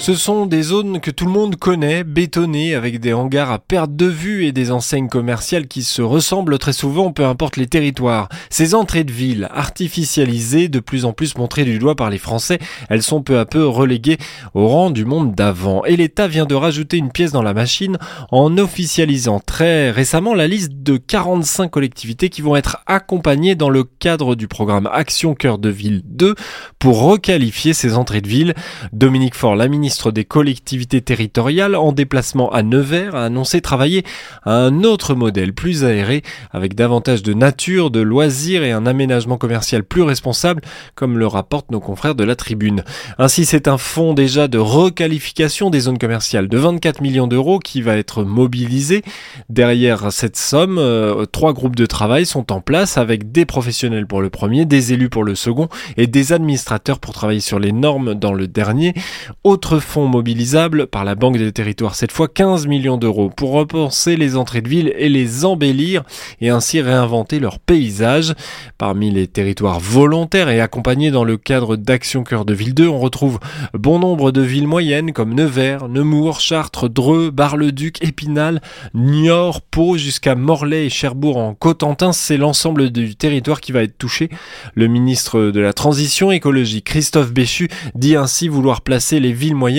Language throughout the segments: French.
Ce sont des zones que tout le monde connaît, bétonnées, avec des hangars à perte de vue et des enseignes commerciales qui se ressemblent très souvent, peu importe les territoires. Ces entrées de ville, artificialisées, de plus en plus montrées du doigt par les Français, elles sont peu à peu reléguées au rang du monde d'avant. Et l'État vient de rajouter une pièce dans la machine en officialisant très récemment la liste de 45 collectivités qui vont être accompagnées dans le cadre du programme Action Cœur de Ville 2 pour requalifier ces entrées de ville. Dominique Faure, la ministre ministre des collectivités territoriales en déplacement à Nevers a annoncé travailler à un autre modèle plus aéré avec davantage de nature, de loisirs et un aménagement commercial plus responsable comme le rapportent nos confrères de la tribune. Ainsi c'est un fonds déjà de requalification des zones commerciales de 24 millions d'euros qui va être mobilisé. Derrière cette somme, euh, trois groupes de travail sont en place avec des professionnels pour le premier, des élus pour le second et des administrateurs pour travailler sur les normes dans le dernier. Autre fonds mobilisables par la Banque des Territoires, cette fois 15 millions d'euros, pour repenser les entrées de ville et les embellir et ainsi réinventer leur paysage. Parmi les territoires volontaires et accompagnés dans le cadre d'Action Cœur de Ville 2, on retrouve bon nombre de villes moyennes comme Nevers, Nemours, Chartres, Dreux, Bar-le-Duc, Épinal, Niort, Pau jusqu'à Morlaix et Cherbourg en Cotentin. C'est l'ensemble du territoire qui va être touché. Le ministre de la Transition écologique, Christophe Béchu, dit ainsi vouloir placer les villes moyennes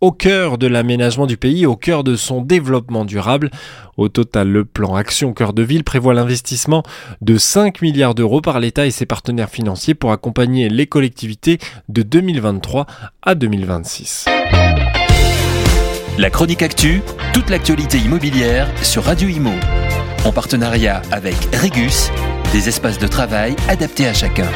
au cœur de l'aménagement du pays, au cœur de son développement durable. Au total, le plan Action Cœur de Ville prévoit l'investissement de 5 milliards d'euros par l'État et ses partenaires financiers pour accompagner les collectivités de 2023 à 2026. La chronique actu, toute l'actualité immobilière sur Radio Imo. En partenariat avec Regus, des espaces de travail adaptés à chacun.